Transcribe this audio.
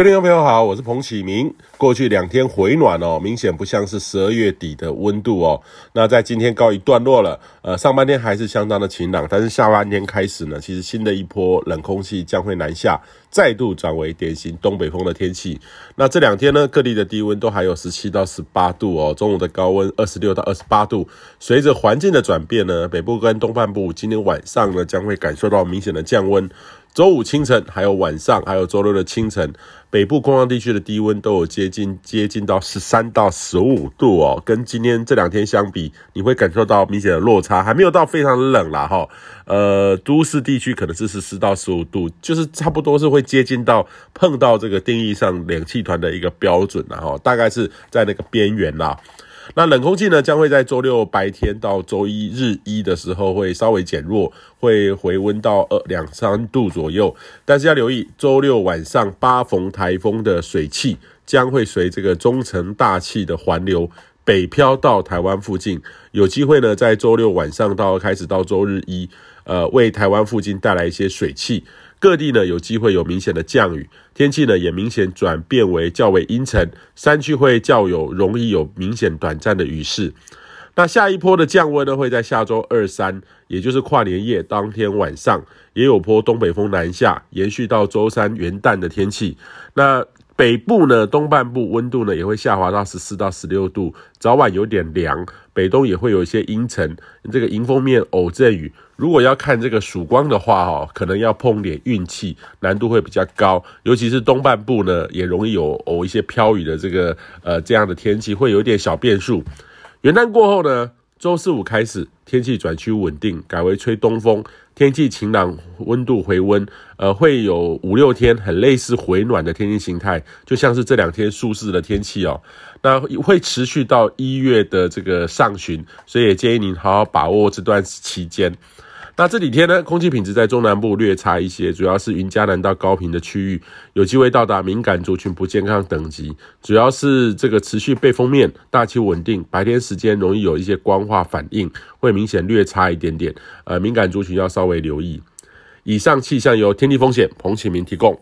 各位听众朋友好，我是彭启明。过去两天回暖哦，明显不像是十二月底的温度哦。那在今天告一段落了，呃，上半天还是相当的晴朗，但是下半天开始呢，其实新的一波冷空气将会南下，再度转为典型东北风的天气。那这两天呢，各地的低温都还有十七到十八度哦，中午的高温二十六到二十八度。随着环境的转变呢，北部跟东半部今天晚上呢，将会感受到明显的降温。周五清晨，还有晚上，还有周六的清晨，北部空旷地区的低温都有接近接近到十三到十五度哦，跟今天这两天相比，你会感受到明显的落差，还没有到非常冷啦哈。呃，都市地区可能是十四到十五度，就是差不多是会接近到碰到这个定义上冷气团的一个标准啦哈，大概是在那个边缘啦。那冷空气呢，将会在周六白天到周一日一的时候会稍微减弱，会回温到二两三度左右。但是要留意，周六晚上八逢台风的水汽将会随这个中层大气的环流北漂到台湾附近，有机会呢在周六晚上到开始到周日一，呃，为台湾附近带来一些水汽。各地呢有机会有明显的降雨，天气呢也明显转变为较为阴沉，山区会较有容易有明显短暂的雨势。那下一波的降温呢会在下周二三，也就是跨年夜当天晚上，也有波东北风南下，延续到周三元旦的天气。那北部呢，东半部温度呢也会下滑到十四到十六度，早晚有点凉。北东也会有一些阴沉，这个迎风面偶阵雨。如果要看这个曙光的话，哈，可能要碰点运气，难度会比较高。尤其是东半部呢，也容易有偶一些飘雨的这个呃这样的天气，会有点小变数。元旦过后呢，周四五开始天气转趋稳定，改为吹东风。天气晴朗，温度回温，呃，会有五六天很类似回暖的天气形态，就像是这两天舒适的天气哦。那会持续到一月的这个上旬，所以也建议您好好把握这段期间。那这几天呢，空气品质在中南部略差一些，主要是云嘉南到高屏的区域有机会到达敏感族群不健康等级，主要是这个持续背风面，大气稳定，白天时间容易有一些光化反应，会明显略差一点点，呃，敏感族群要稍微留意。以上气象由天地风险彭启明提供。